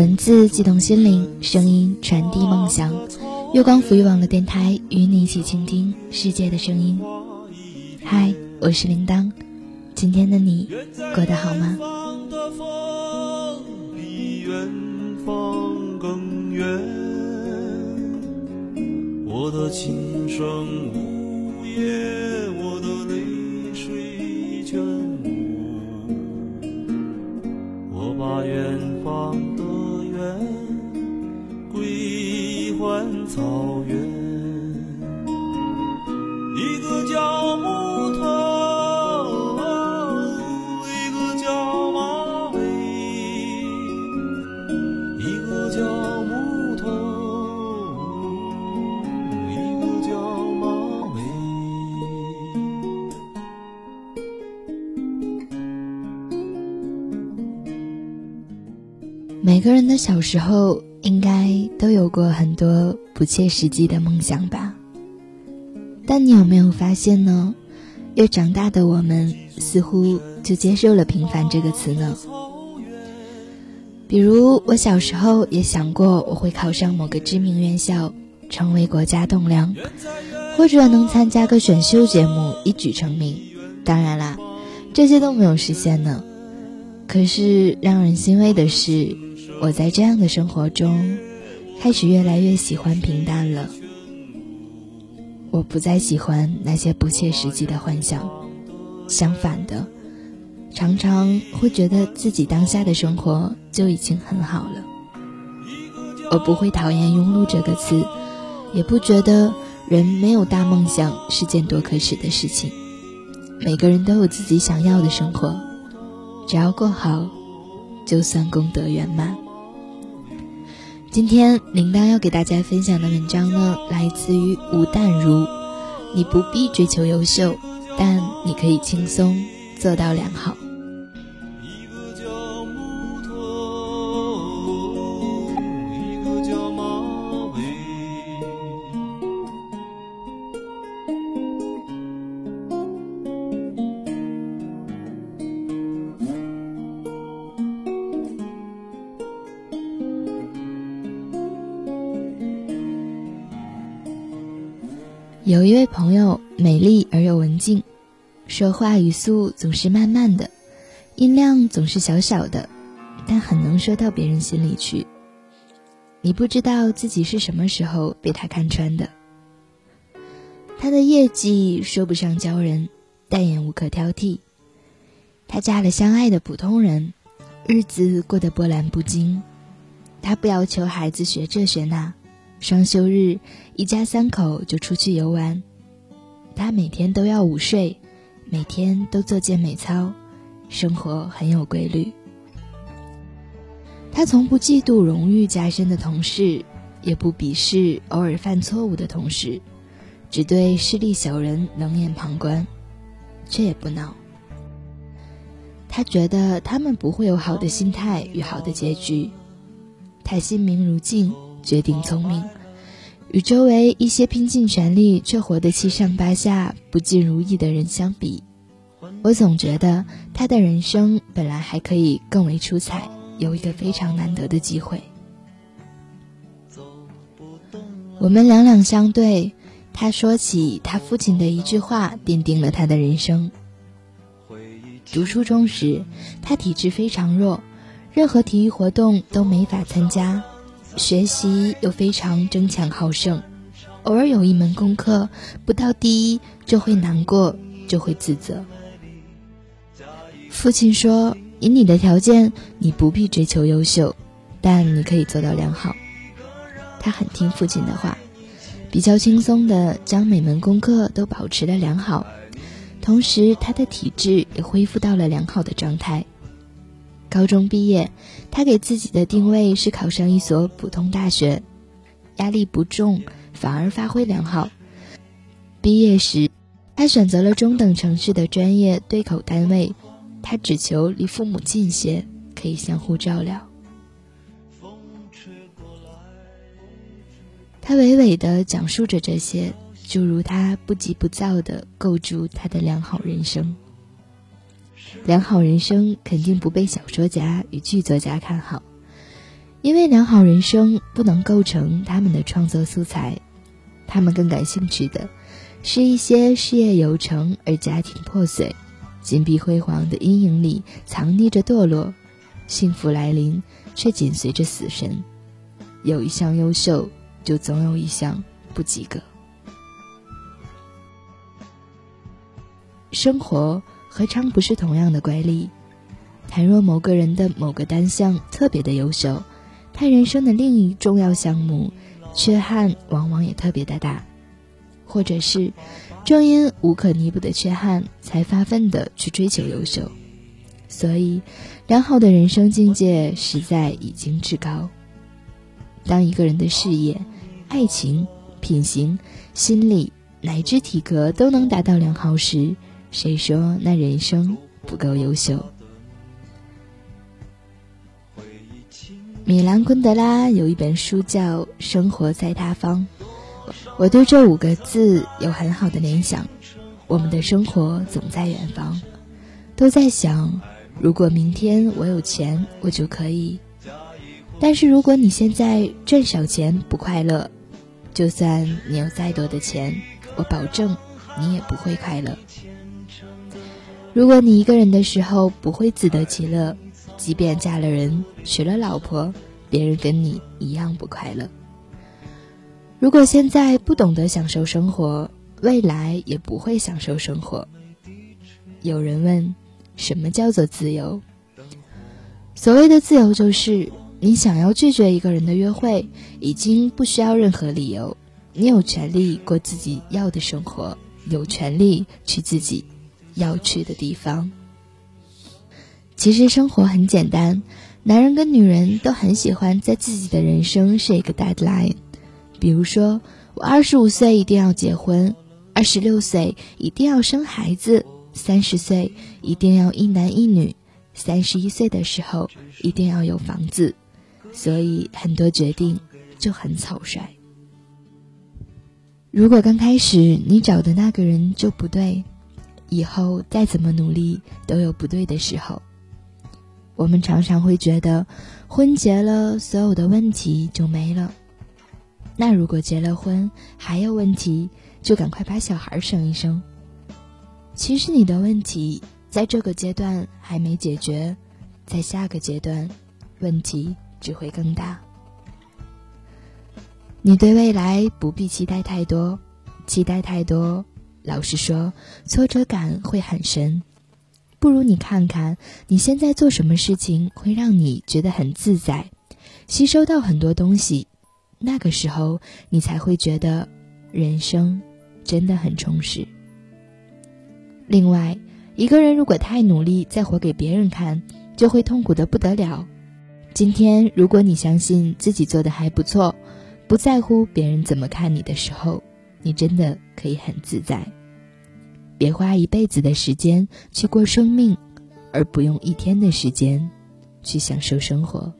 文字激动心灵，声音传递梦想。月光抚育网络电台与你一起倾听世界的声音。嗨，我是铃铛。今天的你过得好吗？我的琴声呜咽，我的泪水全无。我把远方草原，一个叫木头，一个叫马尾，一个叫木头，一个叫马尾。每个人的小时候应该都有过很多不切实际的梦想吧？但你有没有发现呢？越长大的我们，似乎就接受了“平凡”这个词呢？比如我小时候也想过我会考上某个知名院校，成为国家栋梁，或者能参加个选秀节目一举成名。当然啦，这些都没有实现呢。可是让人欣慰的是，我在这样的生活中，开始越来越喜欢平淡了。我不再喜欢那些不切实际的幻想，相反的，常常会觉得自己当下的生活就已经很好了。我不会讨厌“庸碌”这个词，也不觉得人没有大梦想是件多可耻的事情。每个人都有自己想要的生活，只要过好，就算功德圆满。今天铃铛要给大家分享的文章呢，来自于吴淡如。你不必追求优秀，但你可以轻松做到良好。有一位朋友美丽而又文静，说话语速总是慢慢的，音量总是小小的，但很能说到别人心里去。你不知道自己是什么时候被他看穿的。他的业绩说不上骄人，但也无可挑剔。他嫁了相爱的普通人，日子过得波澜不惊。他不要求孩子学这学那。双休日，一家三口就出去游玩。他每天都要午睡，每天都做健美操，生活很有规律。他从不嫉妒荣誉加身的同事，也不鄙视偶尔犯错误的同事，只对势利小人冷眼旁观，却也不闹。他觉得他们不会有好的心态与好的结局。他心明如镜。决定聪明，与周围一些拼尽全力却活得七上八下、不尽如意的人相比，我总觉得他的人生本来还可以更为出彩，有一个非常难得的机会。我们两两相对，他说起他父亲的一句话，奠定了他的人生。读初中时，他体质非常弱，任何体育活动都没法参加。学习又非常争强好胜，偶尔有一门功课不到第一就会难过，就会自责。父亲说：“以你的条件，你不必追求优秀，但你可以做到良好。”他很听父亲的话，比较轻松的将每门功课都保持了良好，同时他的体质也恢复到了良好的状态。高中毕业，他给自己的定位是考上一所普通大学，压力不重，反而发挥良好。毕业时，他选择了中等城市的专业对口单位，他只求离父母近些，可以相互照料。他娓娓地讲述着这些，就如他不急不躁地构筑他的良好人生。良好人生肯定不被小说家与剧作家看好，因为良好人生不能构成他们的创作素材。他们更感兴趣的，是一些事业有成而家庭破碎、金碧辉煌的阴影里藏匿着堕落，幸福来临却紧随着死神。有一项优秀。就总有一项不及格。生活何尝不是同样的乖戾？倘若某个人的某个单项特别的优秀，他人生的另一重要项目缺憾往往也特别的大，或者是正因无可弥补的缺憾，才发奋的去追求优秀。所以，良好的人生境界实在已经至高。当一个人的事业、爱情、品行、心理乃至体格都能达到良好时，谁说那人生不够优秀？米兰昆德拉有一本书叫《生活在他方》，我对这五个字有很好的联想。我们的生活总在远方，都在想：如果明天我有钱，我就可以。但是如果你现在赚少钱不快乐，就算你有再多的钱，我保证你也不会快乐。如果你一个人的时候不会自得其乐，即便嫁了人、娶了老婆，别人跟你一样不快乐。如果现在不懂得享受生活，未来也不会享受生活。有人问，什么叫做自由？所谓的自由就是。你想要拒绝一个人的约会，已经不需要任何理由。你有权利过自己要的生活，有权利去自己要去的地方。其实生活很简单，男人跟女人都很喜欢在自己的人生设一个 deadline。比如说，我二十五岁一定要结婚，二十六岁一定要生孩子，三十岁一定要一男一女，三十一岁的时候一定要有房子。所以很多决定就很草率。如果刚开始你找的那个人就不对，以后再怎么努力都有不对的时候。我们常常会觉得，婚结了，所有的问题就没了。那如果结了婚还有问题，就赶快把小孩生一生。其实你的问题在这个阶段还没解决，在下个阶段，问题。只会更大。你对未来不必期待太多，期待太多，老实说，挫折感会很深。不如你看看你现在做什么事情会让你觉得很自在，吸收到很多东西，那个时候你才会觉得人生真的很充实。另外，一个人如果太努力再活给别人看，就会痛苦的不得了。今天，如果你相信自己做的还不错，不在乎别人怎么看你的时候，你真的可以很自在。别花一辈子的时间去过生命，而不用一天的时间去享受生活。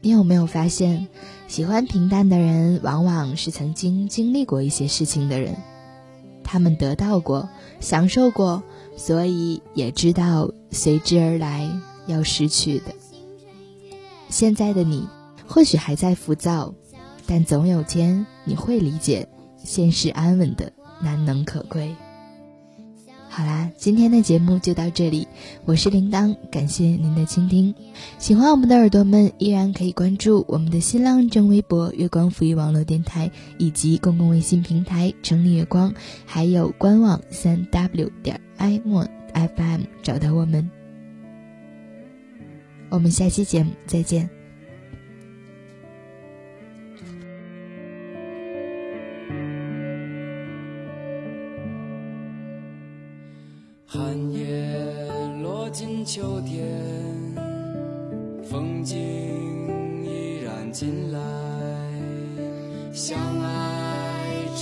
你有没有发现，喜欢平淡的人，往往是曾经经历过一些事情的人。他们得到过，享受过，所以也知道随之而来要失去的。现在的你，或许还在浮躁，但总有天你会理解，现实安稳的难能可贵。好啦，今天的节目就到这里，我是铃铛，感谢您的倾听。喜欢我们的耳朵们，依然可以关注我们的新浪正微博“月光抚育网络电台”以及公共微信平台“城里月光”，还有官网三 w 点 i m fm 找到我们。我们下期节目再见。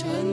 爱